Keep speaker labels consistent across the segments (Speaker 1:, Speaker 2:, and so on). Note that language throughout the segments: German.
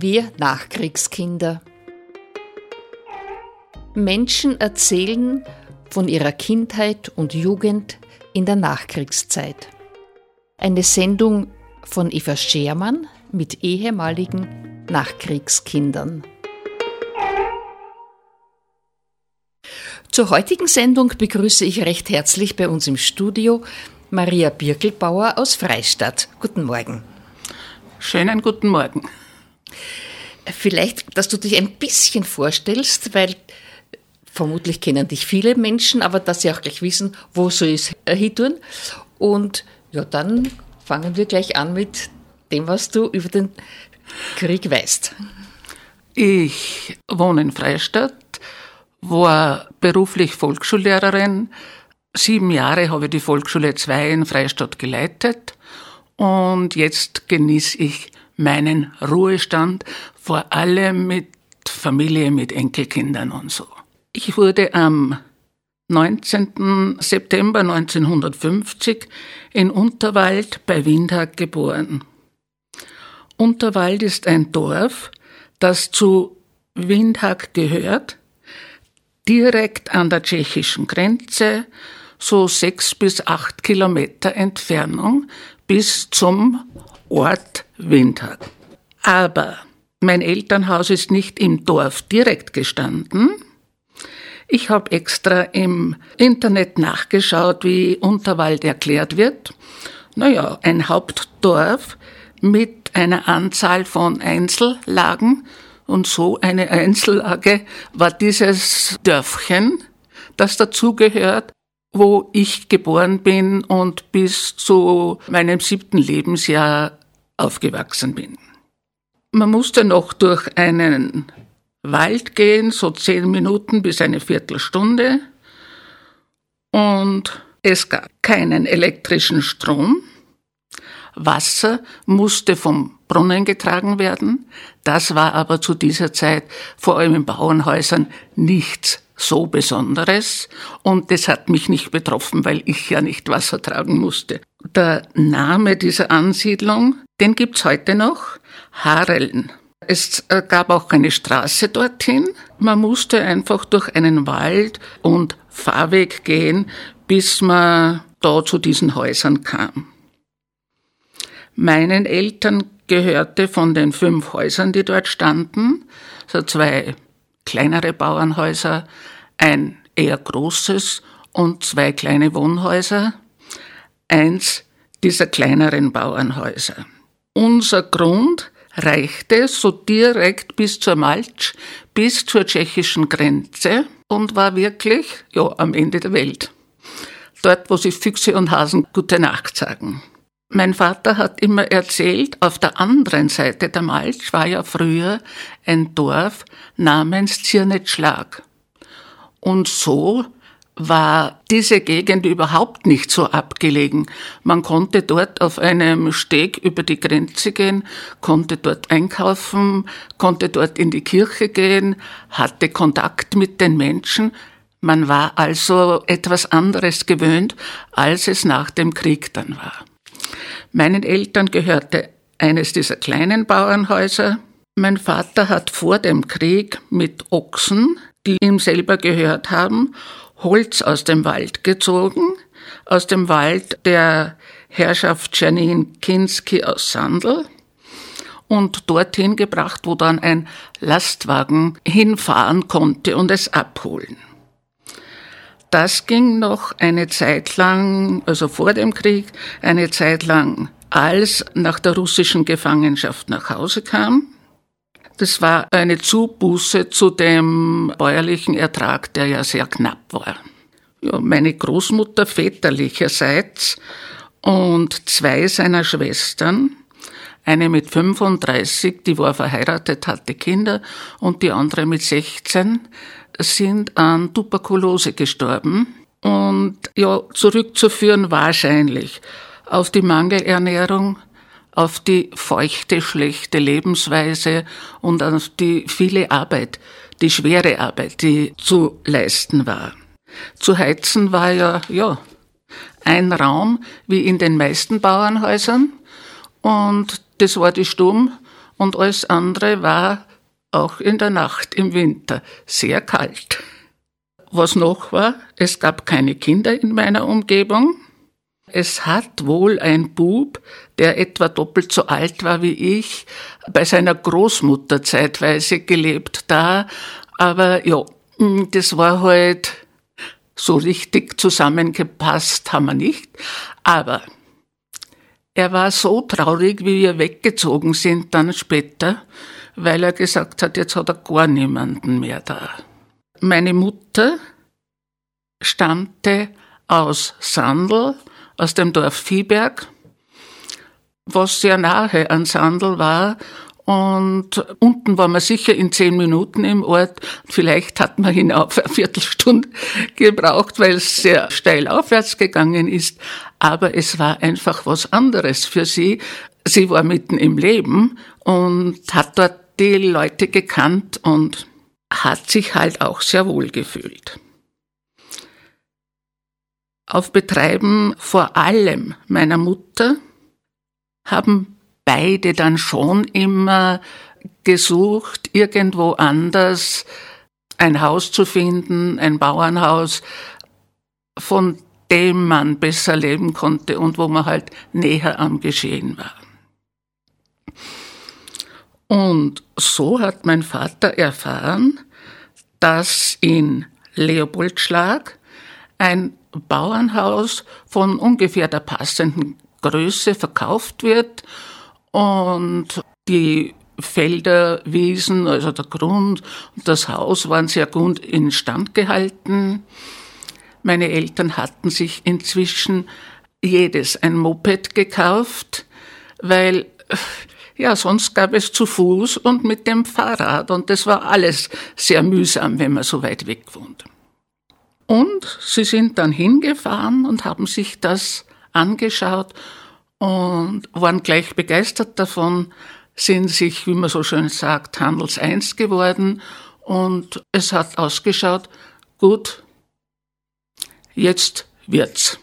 Speaker 1: Wir Nachkriegskinder. Menschen erzählen von ihrer Kindheit und Jugend in der Nachkriegszeit. Eine Sendung von Eva Schermann mit ehemaligen Nachkriegskindern. Zur heutigen Sendung begrüße ich recht herzlich bei uns im Studio Maria Birkelbauer aus Freistadt. Guten Morgen.
Speaker 2: Schönen guten Morgen.
Speaker 1: Vielleicht, dass du dich ein bisschen vorstellst, weil vermutlich kennen dich viele Menschen, aber dass sie auch gleich wissen, wo soll es hin Und ja, dann fangen wir gleich an mit dem, was du über den Krieg weißt.
Speaker 2: Ich wohne in Freistadt, war beruflich Volksschullehrerin. Sieben Jahre habe ich die Volksschule 2 in Freistadt geleitet und jetzt genieße ich meinen Ruhestand, vor allem mit Familie, mit Enkelkindern und so. Ich wurde am 19. September 1950 in Unterwald bei Windhag geboren. Unterwald ist ein Dorf, das zu Windhag gehört, direkt an der tschechischen Grenze, so sechs bis acht Kilometer Entfernung bis zum Ort Windhag. Aber mein Elternhaus ist nicht im Dorf direkt gestanden. Ich habe extra im Internet nachgeschaut, wie Unterwald erklärt wird. Naja, ein Hauptdorf mit einer Anzahl von Einzellagen. Und so eine Einzellage war dieses Dörfchen, das dazugehört wo ich geboren bin und bis zu meinem siebten Lebensjahr aufgewachsen bin. Man musste noch durch einen Wald gehen, so zehn Minuten bis eine Viertelstunde. Und es gab keinen elektrischen Strom. Wasser musste vom Brunnen getragen werden. Das war aber zu dieser Zeit vor allem in Bauernhäusern nichts so Besonderes und das hat mich nicht betroffen, weil ich ja nicht Wasser tragen musste. Der Name dieser Ansiedlung, den gibt's heute noch, Hareln. Es äh, gab auch eine Straße dorthin. Man musste einfach durch einen Wald und Fahrweg gehen, bis man da zu diesen Häusern kam. Meinen Eltern gehörte von den fünf Häusern, die dort standen, so zwei kleinere Bauernhäuser, ein eher großes und zwei kleine Wohnhäuser, eins dieser kleineren Bauernhäuser. Unser Grund reichte so direkt bis zur Malch, bis zur tschechischen Grenze und war wirklich, ja, am Ende der Welt. Dort, wo sich Füchse und Hasen gute Nacht sagen. Mein Vater hat immer erzählt, auf der anderen Seite der Malch war ja früher ein Dorf namens Zirnetschlag. Und so war diese Gegend überhaupt nicht so abgelegen. Man konnte dort auf einem Steg über die Grenze gehen, konnte dort einkaufen, konnte dort in die Kirche gehen, hatte Kontakt mit den Menschen. Man war also etwas anderes gewöhnt, als es nach dem Krieg dann war. Meinen Eltern gehörte eines dieser kleinen Bauernhäuser. Mein Vater hat vor dem Krieg mit Ochsen, die ihm selber gehört haben, Holz aus dem Wald gezogen, aus dem Wald der Herrschaft Janine Kinski aus Sandl und dorthin gebracht, wo dann ein Lastwagen hinfahren konnte und es abholen. Das ging noch eine Zeit lang, also vor dem Krieg, eine Zeit lang, als nach der russischen Gefangenschaft nach Hause kam. Das war eine Zubuße zu dem bäuerlichen Ertrag, der ja sehr knapp war. Ja, meine Großmutter väterlicherseits und zwei seiner Schwestern, eine mit 35, die war verheiratet, hatte Kinder, und die andere mit 16, sind an Tuberkulose gestorben und ja, zurückzuführen wahrscheinlich auf die Mangelernährung, auf die feuchte, schlechte Lebensweise und auf die viele Arbeit, die schwere Arbeit, die zu leisten war. Zu heizen war ja, ja, ein Raum wie in den meisten Bauernhäusern und das war die Stumm und alles andere war auch in der Nacht im Winter sehr kalt. Was noch war, es gab keine Kinder in meiner Umgebung. Es hat wohl ein Bub, der etwa doppelt so alt war wie ich, bei seiner Großmutter zeitweise gelebt da. Aber ja, das war halt so richtig zusammengepasst, haben wir nicht. Aber er war so traurig, wie wir weggezogen sind dann später, weil er gesagt hat, jetzt hat er gar niemanden mehr da. Meine Mutter stammte aus Sandl, aus dem Dorf Viehberg, was sehr nahe an Sandl war. Und unten war man sicher in zehn Minuten im Ort. Vielleicht hat man hinauf eine Viertelstunde gebraucht, weil es sehr steil aufwärts gegangen ist. Aber es war einfach was anderes für sie. Sie war mitten im Leben und hat dort die Leute gekannt und hat sich halt auch sehr wohl gefühlt. Auf Betreiben vor allem meiner Mutter haben beide dann schon immer gesucht, irgendwo anders ein Haus zu finden, ein Bauernhaus, von dem man besser leben konnte und wo man halt näher am Geschehen war. Und so hat mein Vater erfahren, dass in Leopoldschlag ein Bauernhaus von ungefähr der passenden Größe verkauft wird und die Felder, Wiesen, also der Grund und das Haus waren sehr gut instand gehalten. Meine Eltern hatten sich inzwischen jedes ein Moped gekauft, weil ja, sonst gab es zu Fuß und mit dem Fahrrad und das war alles sehr mühsam, wenn man so weit weg wohnt. Und sie sind dann hingefahren und haben sich das angeschaut und waren gleich begeistert davon, sind sich, wie man so schön sagt, handelseins geworden und es hat ausgeschaut, gut, jetzt wird's.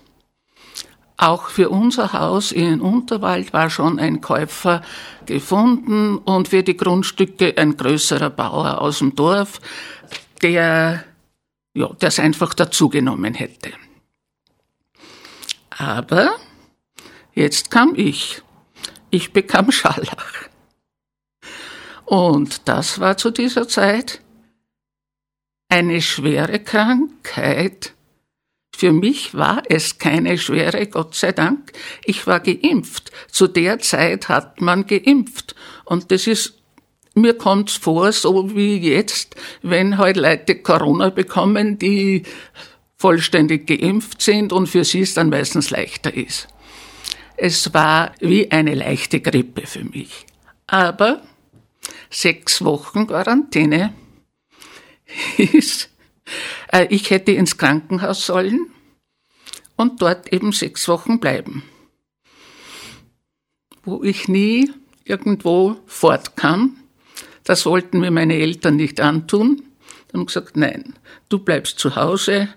Speaker 2: Auch für unser Haus in Unterwald war schon ein Käufer gefunden und für die Grundstücke ein größerer Bauer aus dem Dorf, der ja, das einfach dazugenommen hätte. Aber jetzt kam ich. Ich bekam Scharlach. Und das war zu dieser Zeit eine schwere Krankheit. Für mich war es keine schwere, Gott sei Dank. Ich war geimpft. Zu der Zeit hat man geimpft. Und das ist mir kommt's vor, so wie jetzt, wenn halt Leute Corona bekommen, die vollständig geimpft sind und für sie es dann meistens leichter ist. Es war wie eine leichte Grippe für mich. Aber sechs Wochen Quarantäne ist, äh, ich hätte ins Krankenhaus sollen und dort eben sechs Wochen bleiben, wo ich nie irgendwo fort kann das wollten mir meine Eltern nicht antun. Dann haben gesagt, nein, du bleibst zu Hause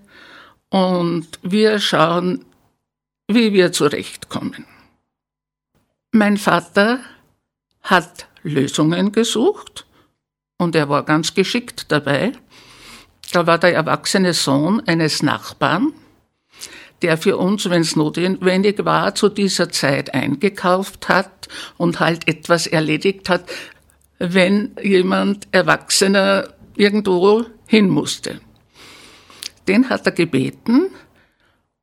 Speaker 2: und wir schauen, wie wir zurechtkommen. Mein Vater hat Lösungen gesucht und er war ganz geschickt dabei. Da war der erwachsene Sohn eines Nachbarn, der für uns, wenn es notwendig war, zu dieser Zeit eingekauft hat und halt etwas erledigt hat, wenn jemand Erwachsener irgendwo hin musste. Den hat er gebeten,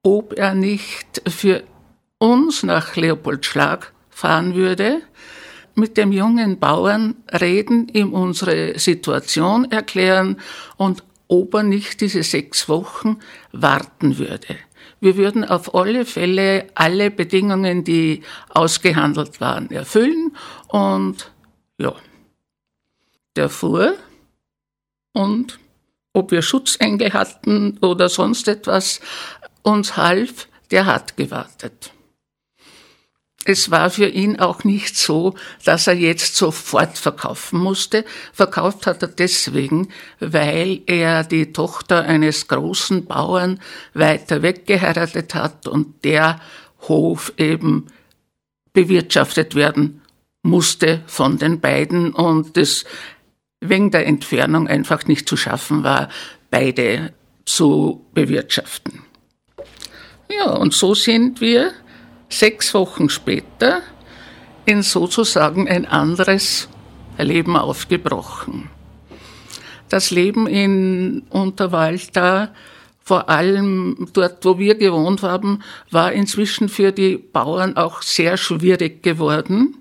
Speaker 2: ob er nicht für uns nach Leopoldschlag fahren würde, mit dem jungen Bauern reden, ihm unsere Situation erklären und ob er nicht diese sechs Wochen warten würde. Wir würden auf alle Fälle alle Bedingungen, die ausgehandelt waren, erfüllen und ja der fuhr und ob wir Schutzengel hatten oder sonst etwas uns half, der hat gewartet. Es war für ihn auch nicht so, dass er jetzt sofort verkaufen musste. Verkauft hat er deswegen, weil er die Tochter eines großen Bauern weiter weg geheiratet hat und der Hof eben bewirtschaftet werden musste von den beiden und es wegen der Entfernung einfach nicht zu schaffen war, beide zu bewirtschaften. Ja, und so sind wir sechs Wochen später in sozusagen ein anderes Leben aufgebrochen. Das Leben in Unterwalda, vor allem dort, wo wir gewohnt haben, war inzwischen für die Bauern auch sehr schwierig geworden.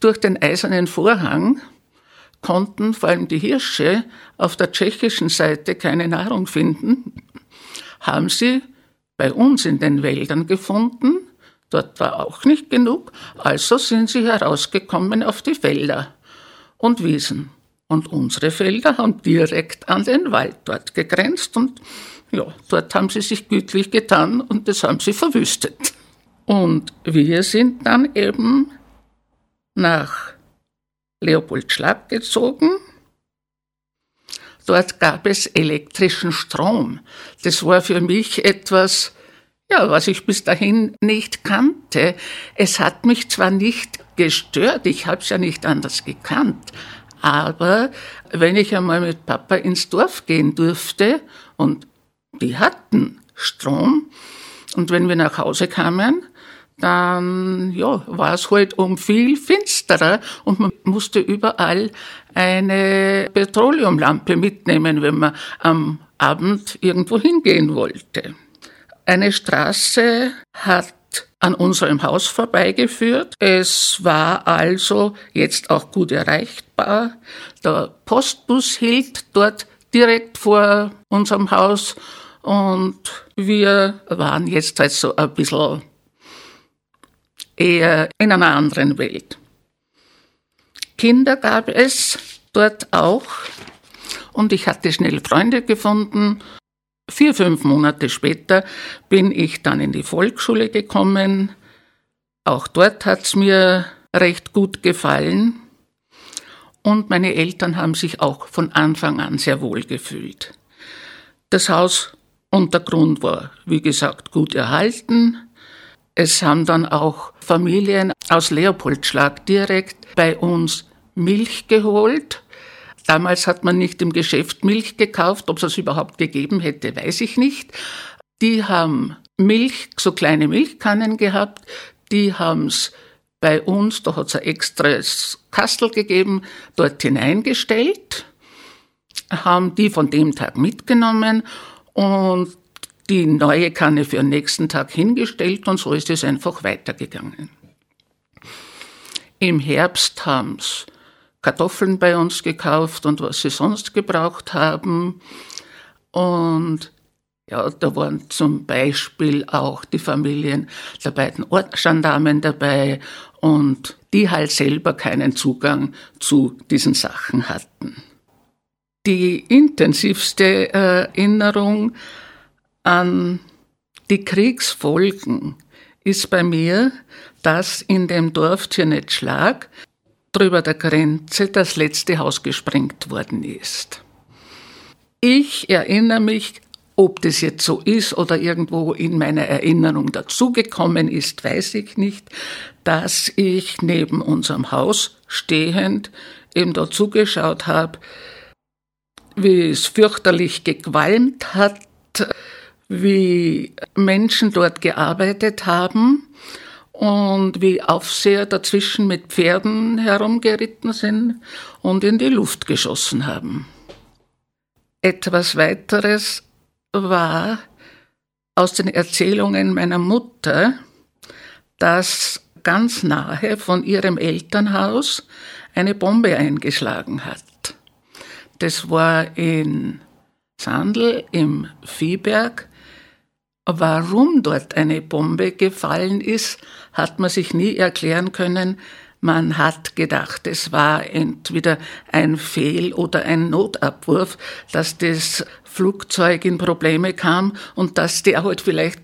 Speaker 2: Durch den eisernen Vorhang konnten vor allem die Hirsche auf der tschechischen Seite keine Nahrung finden, haben sie bei uns in den Wäldern gefunden. Dort war auch nicht genug, also sind sie herausgekommen auf die Felder und Wiesen. Und unsere Felder haben direkt an den Wald dort gegrenzt und ja, dort haben sie sich gütlich getan und das haben sie verwüstet. Und wir sind dann eben nach Leopoldschlag gezogen. Dort gab es elektrischen Strom. Das war für mich etwas, ja, was ich bis dahin nicht kannte. Es hat mich zwar nicht gestört, ich habe es ja nicht anders gekannt, aber wenn ich einmal mit Papa ins Dorf gehen durfte und die hatten Strom und wenn wir nach Hause kamen, dann ja, war es halt um viel finsterer und man musste überall eine Petroleumlampe mitnehmen, wenn man am Abend irgendwo hingehen wollte. Eine Straße hat an unserem Haus vorbeigeführt. Es war also jetzt auch gut erreichbar. Der Postbus hielt dort direkt vor unserem Haus und wir waren jetzt halt so ein bisschen eher in einer anderen Welt. Kinder gab es dort auch und ich hatte schnell Freunde gefunden. Vier, fünf Monate später bin ich dann in die Volksschule gekommen. Auch dort hat es mir recht gut gefallen. Und meine Eltern haben sich auch von Anfang an sehr wohl gefühlt. Das Haus Untergrund war, wie gesagt, gut erhalten. Es haben dann auch Familien aus Leopoldschlag direkt bei uns Milch geholt. Damals hat man nicht im Geschäft Milch gekauft. Ob es es überhaupt gegeben hätte, weiß ich nicht. Die haben Milch, so kleine Milchkannen gehabt. Die haben es bei uns, da hat es ein extras Kastel gegeben, dort hineingestellt, haben die von dem Tag mitgenommen und die neue Kanne für den nächsten Tag hingestellt und so ist es einfach weitergegangen. Im Herbst haben sie Kartoffeln bei uns gekauft und was sie sonst gebraucht haben. Und ja, da waren zum Beispiel auch die Familien der beiden Ortsgendarmen dabei und die halt selber keinen Zugang zu diesen Sachen hatten. Die intensivste Erinnerung an die Kriegsfolgen ist bei mir, dass in dem Dorf Tjernetschlag drüber der Grenze das letzte Haus gesprengt worden ist. Ich erinnere mich, ob das jetzt so ist oder irgendwo in meiner Erinnerung dazugekommen ist, weiß ich nicht, dass ich neben unserem Haus stehend eben da zugeschaut habe, wie es fürchterlich gequalmt hat, wie Menschen dort gearbeitet haben und wie Aufseher dazwischen mit Pferden herumgeritten sind und in die Luft geschossen haben. Etwas weiteres war aus den Erzählungen meiner Mutter, dass ganz nahe von ihrem Elternhaus eine Bombe eingeschlagen hat. Das war in Sandl im Viehberg Warum dort eine Bombe gefallen ist, hat man sich nie erklären können. Man hat gedacht, es war entweder ein Fehl- oder ein Notabwurf, dass das Flugzeug in Probleme kam und dass der halt vielleicht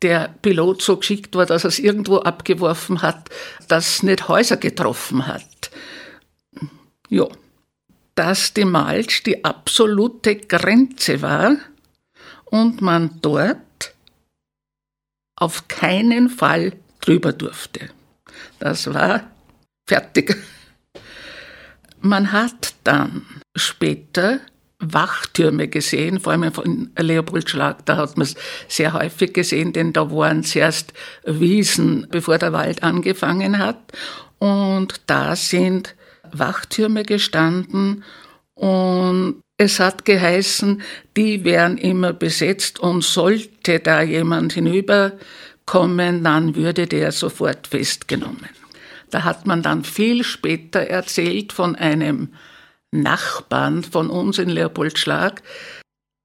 Speaker 2: der Pilot so geschickt war, dass er es irgendwo abgeworfen hat, das nicht Häuser getroffen hat. Ja, dass die Malsch die absolute Grenze war und man dort auf keinen Fall drüber durfte. Das war fertig. Man hat dann später Wachtürme gesehen, vor allem von Leopoldschlag, da hat man es sehr häufig gesehen, denn da waren zuerst Wiesen, bevor der Wald angefangen hat. Und da sind Wachtürme gestanden und es hat geheißen, die wären immer besetzt und sollte da jemand hinüberkommen, dann würde der sofort festgenommen. Da hat man dann viel später erzählt von einem Nachbarn von uns in Leopoldschlag,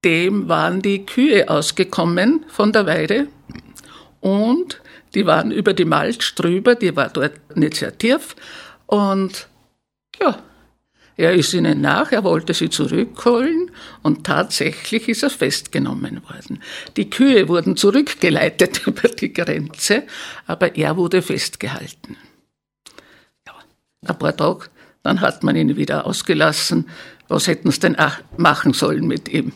Speaker 2: dem waren die Kühe ausgekommen von der Weide und die waren über die Malz drüber, die war dort nicht sehr tief und ja, er ist ihnen nach, er wollte sie zurückholen und tatsächlich ist er festgenommen worden. Die Kühe wurden zurückgeleitet über die Grenze, aber er wurde festgehalten. Ja, ein paar Tage, dann hat man ihn wieder ausgelassen. Was hätten sie denn machen sollen mit ihm?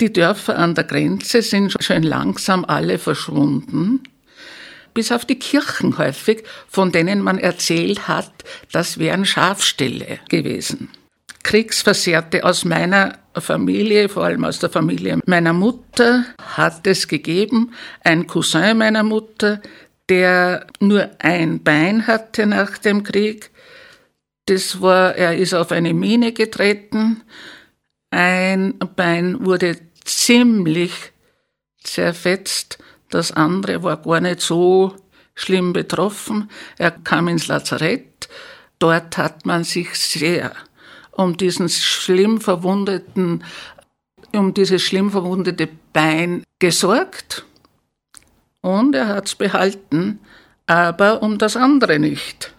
Speaker 2: Die Dörfer an der Grenze sind schon langsam alle verschwunden bis auf die Kirchen häufig, von denen man erzählt hat, das wären Schafställe gewesen. Kriegsversehrte aus meiner Familie, vor allem aus der Familie meiner Mutter, hat es gegeben. Ein Cousin meiner Mutter, der nur ein Bein hatte nach dem Krieg. Das war, er ist auf eine Mine getreten. Ein Bein wurde ziemlich zerfetzt das andere war gar nicht so schlimm betroffen. Er kam ins Lazarett. Dort hat man sich sehr um diesen schlimm verwundeten, um dieses schlimm verwundete Bein gesorgt. Und er hat's behalten, aber um das andere nicht.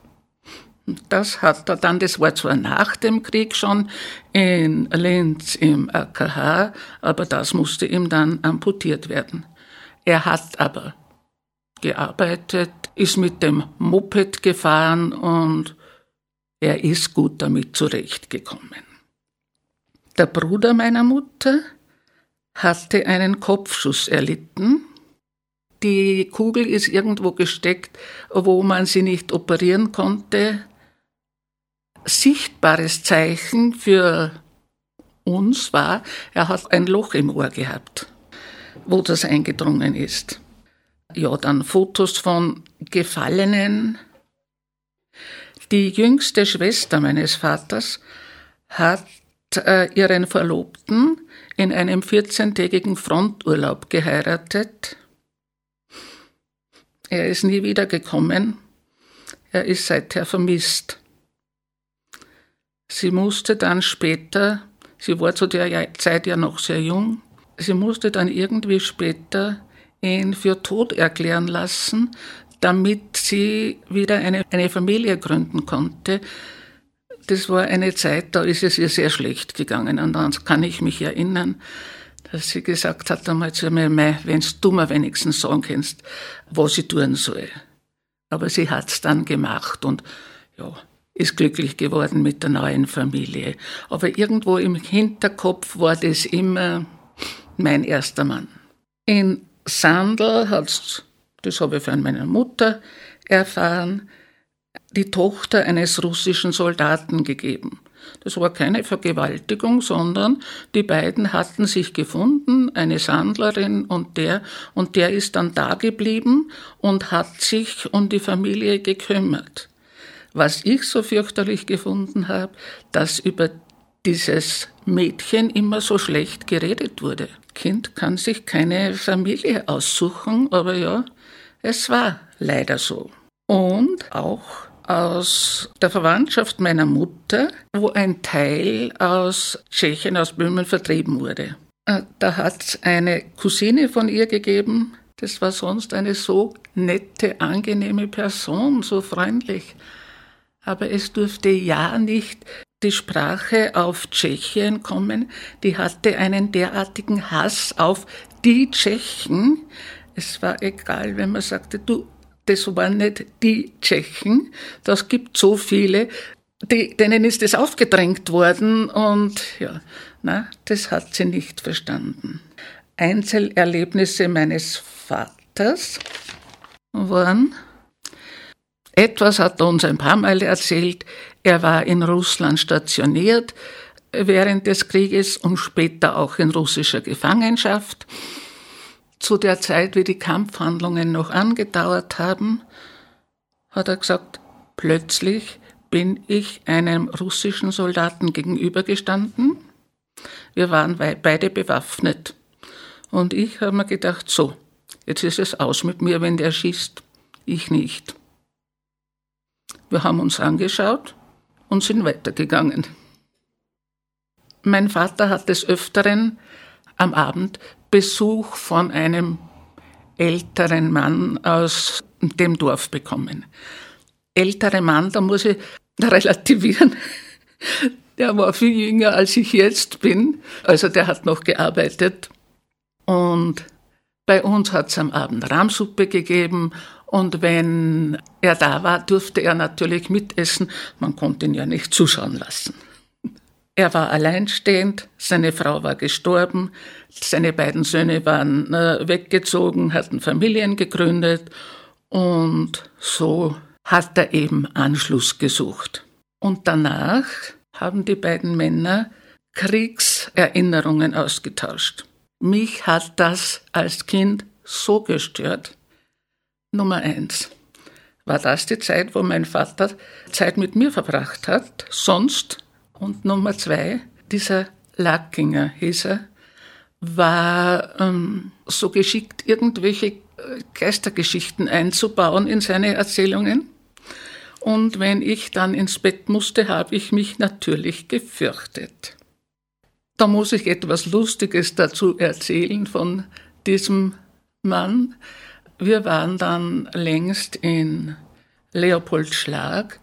Speaker 2: Das hat er dann, das war zwar nach dem Krieg schon in Linz im AKH, aber das musste ihm dann amputiert werden. Er hat aber gearbeitet, ist mit dem Moped gefahren und er ist gut damit zurechtgekommen. Der Bruder meiner Mutter hatte einen Kopfschuss erlitten. Die Kugel ist irgendwo gesteckt, wo man sie nicht operieren konnte. Sichtbares Zeichen für uns war, er hat ein Loch im Ohr gehabt wo das eingedrungen ist. Ja, dann Fotos von Gefallenen. Die jüngste Schwester meines Vaters hat äh, ihren Verlobten in einem 14-tägigen Fronturlaub geheiratet. Er ist nie wiedergekommen. Er ist seither vermisst. Sie musste dann später, sie war zu der Zeit ja noch sehr jung, Sie musste dann irgendwie später ihn für tot erklären lassen, damit sie wieder eine, eine Familie gründen konnte. Das war eine Zeit, da ist es ihr sehr schlecht gegangen. Und dann kann ich mich erinnern, dass sie gesagt hat einmal zu mir, wenn du mir wenigstens sagen kannst, was ich tun soll. Aber sie hat's dann gemacht und ja, ist glücklich geworden mit der neuen Familie. Aber irgendwo im Hinterkopf war das immer, mein erster Mann. In Sandl hat das habe ich von meiner Mutter erfahren, die Tochter eines russischen Soldaten gegeben. Das war keine Vergewaltigung, sondern die beiden hatten sich gefunden, eine Sandlerin und der, und der ist dann da geblieben und hat sich um die Familie gekümmert. Was ich so fürchterlich gefunden habe, dass über dieses Mädchen immer so schlecht geredet wurde. Kind kann sich keine Familie aussuchen, aber ja, es war leider so. Und auch aus der Verwandtschaft meiner Mutter, wo ein Teil aus Tschechien, aus Böhmen vertrieben wurde. Äh, da hat es eine Cousine von ihr gegeben, das war sonst eine so nette, angenehme Person, so freundlich. Aber es durfte ja nicht die Sprache auf Tschechien kommen, die hatte einen derartigen Hass auf die Tschechen. Es war egal, wenn man sagte, du, das waren nicht die Tschechen, das gibt so viele, die, denen ist es aufgedrängt worden und ja, na, das hat sie nicht verstanden. Einzelerlebnisse meines Vaters waren, Etwas hat er uns ein paar Mal erzählt. Er war in Russland stationiert während des Krieges und später auch in russischer Gefangenschaft. Zu der Zeit, wie die Kampfhandlungen noch angedauert haben, hat er gesagt, plötzlich bin ich einem russischen Soldaten gegenübergestanden. Wir waren beide bewaffnet. Und ich habe mir gedacht, so, jetzt ist es aus mit mir, wenn der schießt. Ich nicht. Wir haben uns angeschaut und sind weitergegangen. Mein Vater hat des Öfteren am Abend Besuch von einem älteren Mann aus dem Dorf bekommen. Ältere Mann, da muss ich relativieren. Der war viel jünger, als ich jetzt bin. Also der hat noch gearbeitet. Und bei uns hat es am Abend Rahmsuppe gegeben und wenn er da war, durfte er natürlich mitessen. Man konnte ihn ja nicht zuschauen lassen. Er war alleinstehend, seine Frau war gestorben, seine beiden Söhne waren äh, weggezogen, hatten Familien gegründet und so hat er eben Anschluss gesucht. Und danach haben die beiden Männer Kriegserinnerungen ausgetauscht. Mich hat das als Kind so gestört, Nummer eins. War das die Zeit, wo mein Vater Zeit mit mir verbracht hat? Sonst? Und Nummer zwei, dieser Lackinger hieß er, war ähm, so geschickt, irgendwelche äh, Geistergeschichten einzubauen in seine Erzählungen. Und wenn ich dann ins Bett musste, habe ich mich natürlich gefürchtet. Da muss ich etwas Lustiges dazu erzählen von diesem Mann. Wir waren dann längst in Leopoldschlag.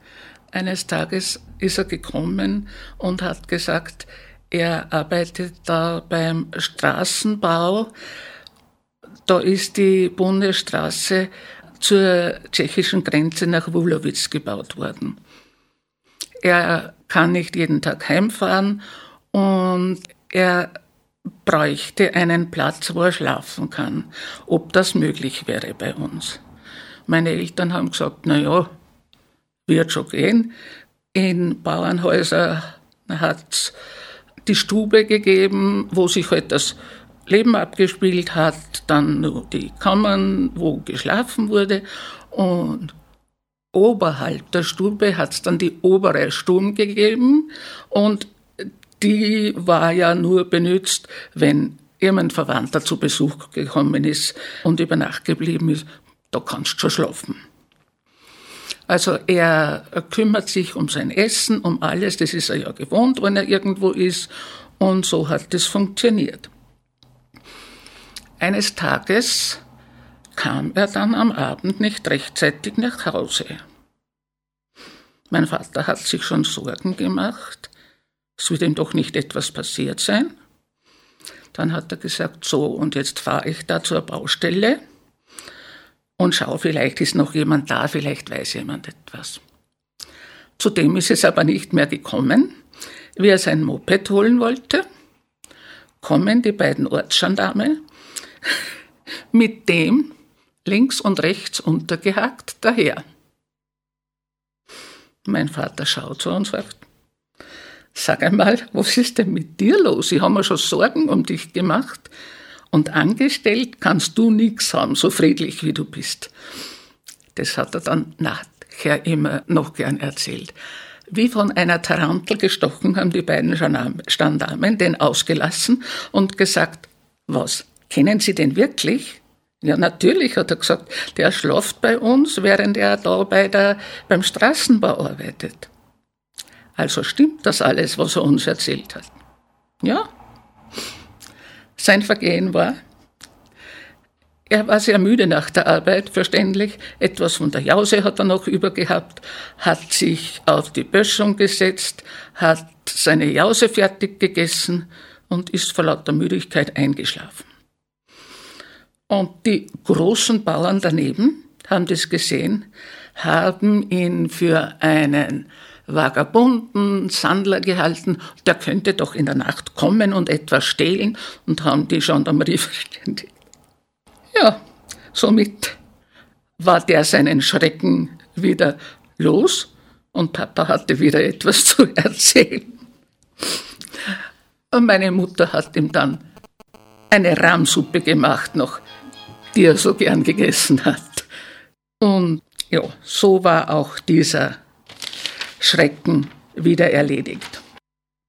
Speaker 2: Eines Tages ist er gekommen und hat gesagt, er arbeitet da beim Straßenbau. Da ist die Bundesstraße zur tschechischen Grenze nach Wulowitz gebaut worden. Er kann nicht jeden Tag heimfahren und er bräuchte einen Platz, wo er schlafen kann, ob das möglich wäre bei uns. Meine Eltern haben gesagt, na ja, wird schon gehen. In Bauernhäusern hat es die Stube gegeben, wo sich halt das Leben abgespielt hat, dann die Kammern, wo geschlafen wurde und oberhalb der Stube hat es dann die obere Stube gegeben und die war ja nur benutzt, wenn jemand Verwandter zu Besuch gekommen ist und über Nacht geblieben ist, da kannst du schon schlafen. Also er kümmert sich um sein Essen, um alles, das ist er ja gewohnt, wenn er irgendwo ist und so hat das funktioniert. Eines Tages kam er dann am Abend nicht rechtzeitig nach Hause. Mein Vater hat sich schon Sorgen gemacht, es wird ihm doch nicht etwas passiert sein. Dann hat er gesagt, so, und jetzt fahre ich da zur Baustelle und schaue, vielleicht ist noch jemand da, vielleicht weiß jemand etwas. Zudem ist es aber nicht mehr gekommen. Wie er sein Moped holen wollte, kommen die beiden Ortsgendarme mit dem links und rechts untergehakt daher. Mein Vater schaut so und sagt, Sag einmal, was ist denn mit dir los? Ich habe mir schon Sorgen um dich gemacht. Und angestellt kannst du nichts haben, so friedlich wie du bist. Das hat er dann nachher immer noch gern erzählt. Wie von einer Tarantel gestochen haben die beiden Gendarmen den ausgelassen und gesagt, was, kennen Sie den wirklich? Ja, natürlich, hat er gesagt, der schlaft bei uns, während er da bei der, beim Straßenbau arbeitet. Also stimmt das alles, was er uns erzählt hat. Ja. Sein Vergehen war, er war sehr müde nach der Arbeit, verständlich. Etwas von der Jause hat er noch übergehabt, hat sich auf die Böschung gesetzt, hat seine Jause fertig gegessen und ist vor lauter Müdigkeit eingeschlafen. Und die großen Bauern daneben haben das gesehen, haben ihn für einen Vagabunden, Sandler gehalten, der könnte doch in der Nacht kommen und etwas stehlen und haben die Gendarmerie verständigt. Ja, somit war der seinen Schrecken wieder los und Papa hatte wieder etwas zu erzählen. Und meine Mutter hat ihm dann eine Rahmsuppe gemacht noch, die er so gern gegessen hat. Und ja, so war auch dieser Schrecken wieder erledigt.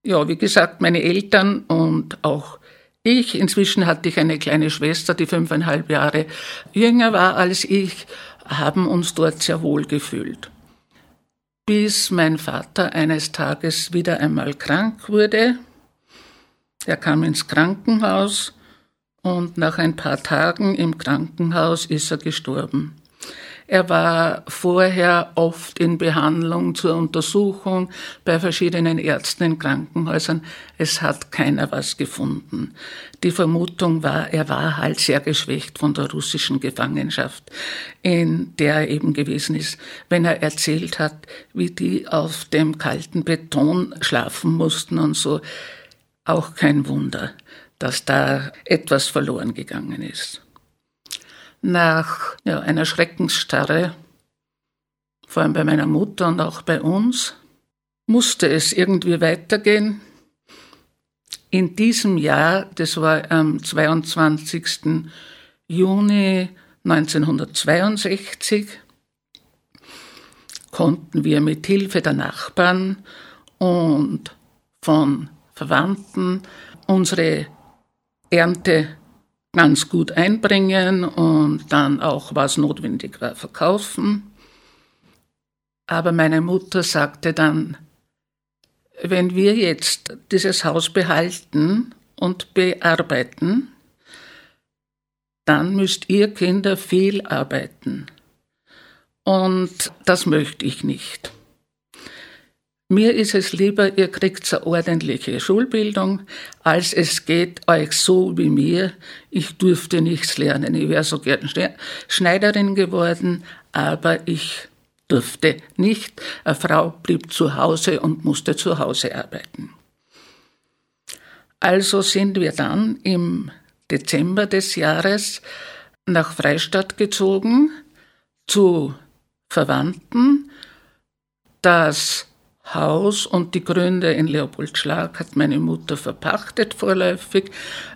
Speaker 2: Ja, wie gesagt, meine Eltern und auch ich, inzwischen hatte ich eine kleine Schwester, die fünfeinhalb Jahre jünger war als ich, haben uns dort sehr wohl gefühlt. Bis mein Vater eines Tages wieder einmal krank wurde. Er kam ins Krankenhaus und nach ein paar Tagen im Krankenhaus ist er gestorben. Er war vorher oft in Behandlung zur Untersuchung bei verschiedenen Ärzten in Krankenhäusern. Es hat keiner was gefunden. Die Vermutung war, er war halt sehr geschwächt von der russischen Gefangenschaft, in der er eben gewesen ist. Wenn er erzählt hat, wie die auf dem kalten Beton schlafen mussten und so, auch kein Wunder, dass da etwas verloren gegangen ist nach ja, einer Schreckensstarre, vor allem bei meiner Mutter und auch bei uns, musste es irgendwie weitergehen. In diesem Jahr, das war am 22. Juni 1962, konnten wir mit Hilfe der Nachbarn und von Verwandten unsere Ernte ganz gut einbringen und dann auch, was notwendig war, verkaufen. Aber meine Mutter sagte dann, wenn wir jetzt dieses Haus behalten und bearbeiten, dann müsst ihr Kinder viel arbeiten. Und das möchte ich nicht. Mir ist es lieber, ihr kriegt eine ordentliche Schulbildung, als es geht euch so wie mir. Ich durfte nichts lernen. Ich wäre so gern Schneiderin geworden, aber ich durfte nicht. Eine Frau blieb zu Hause und musste zu Hause arbeiten. Also sind wir dann im Dezember des Jahres nach Freistadt gezogen zu Verwandten. Das Haus und die Gründe in Leopoldschlag hat meine Mutter verpachtet vorläufig.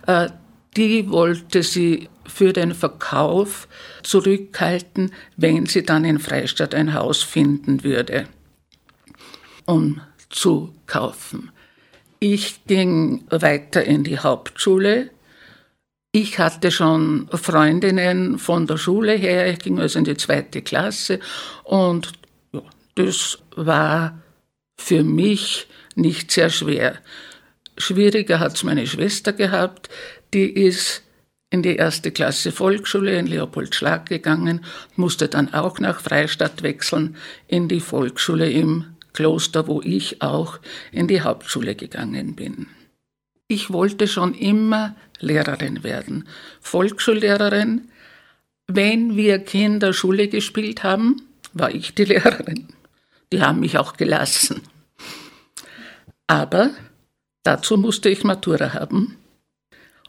Speaker 2: Äh, die wollte sie für den Verkauf zurückhalten, wenn sie dann in Freistadt ein Haus finden würde, um zu kaufen. Ich ging weiter in die Hauptschule. Ich hatte schon Freundinnen von der Schule her, ich ging also in die zweite Klasse und das war für mich nicht sehr schwer. Schwieriger hat es meine Schwester gehabt, die ist in die erste Klasse Volksschule in Leopoldschlag gegangen, musste dann auch nach Freistadt wechseln in die Volksschule im Kloster, wo ich auch in die Hauptschule gegangen bin. Ich wollte schon immer Lehrerin werden, Volksschullehrerin. Wenn wir Kinder Schule gespielt haben, war ich die Lehrerin. Die haben mich auch gelassen. Aber dazu musste ich Matura haben.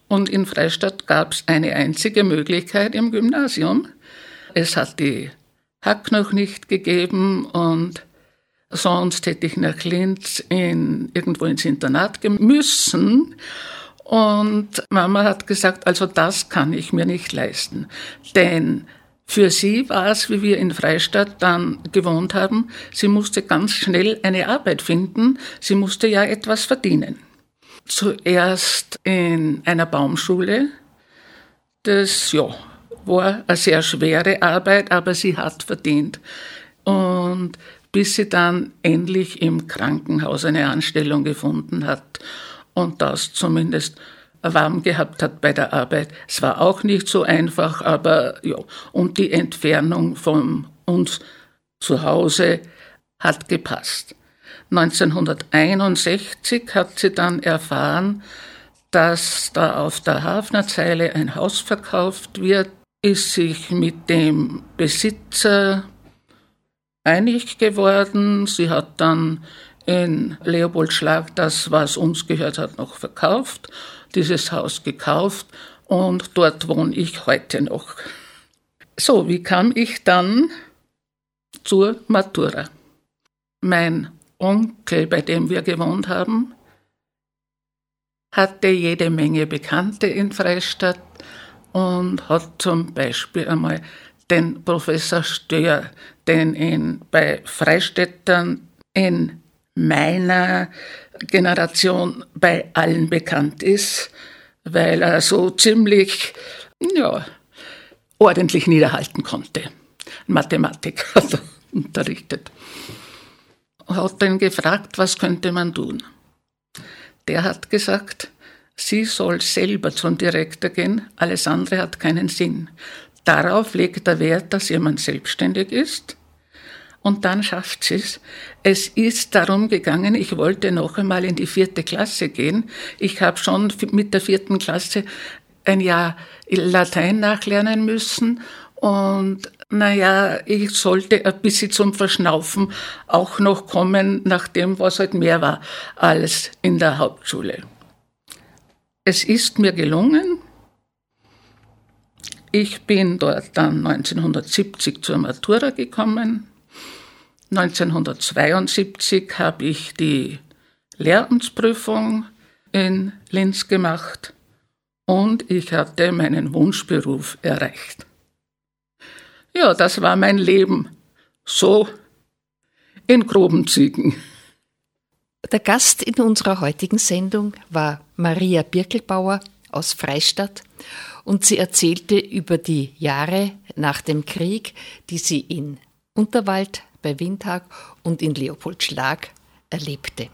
Speaker 2: Und in Freistadt gab es eine einzige Möglichkeit im Gymnasium. Es hat die Hack noch nicht gegeben und sonst hätte ich nach Linz in, irgendwo ins Internat müssen. Und Mama hat gesagt, also das kann ich mir nicht leisten. Denn für sie war es, wie wir in Freistadt dann gewohnt haben, sie musste ganz schnell eine Arbeit finden, sie musste ja etwas verdienen. Zuerst in einer Baumschule, das ja, war eine sehr schwere Arbeit, aber sie hat verdient. Und bis sie dann endlich im Krankenhaus eine Anstellung gefunden hat und das zumindest warm gehabt hat bei der Arbeit. Es war auch nicht so einfach, aber ja, und die Entfernung von uns zu Hause hat gepasst. 1961 hat sie dann erfahren, dass da auf der Hafnerzeile ein Haus verkauft wird, ist sich mit dem Besitzer einig geworden. Sie hat dann in Leopoldschlag das, was uns gehört hat, noch verkauft dieses Haus gekauft und dort wohne ich heute noch. So, wie kam ich dann zur Matura. Mein Onkel, bei dem wir gewohnt haben, hatte jede Menge Bekannte in Freistadt und hat zum Beispiel einmal den Professor Stör, den in, bei Freistädtern in meiner Generation bei allen bekannt ist, weil er so ziemlich, ja, ordentlich niederhalten konnte. Mathematik hat er unterrichtet. Hat dann gefragt, was könnte man tun? Der hat gesagt, sie soll selber zum Direktor gehen, alles andere hat keinen Sinn. Darauf legt er Wert, dass jemand selbstständig ist und dann schafft sie es. Es ist darum gegangen, ich wollte noch einmal in die vierte Klasse gehen. Ich habe schon mit der vierten Klasse ein Jahr Latein nachlernen müssen und naja, ich sollte ein bisschen zum Verschnaufen auch noch kommen, nach dem, was halt mehr war als in der Hauptschule. Es ist mir gelungen. Ich bin dort dann 1970 zur Matura gekommen. 1972 habe ich die Lehramtsprüfung in Linz gemacht und ich hatte meinen Wunschberuf erreicht. Ja, das war mein Leben. So in groben Zügen.
Speaker 1: Der Gast in unserer heutigen Sendung war Maria Birkelbauer aus Freistadt und sie erzählte über die Jahre nach dem Krieg, die sie in Unterwald bei Windhag und in Leopoldschlag erlebte.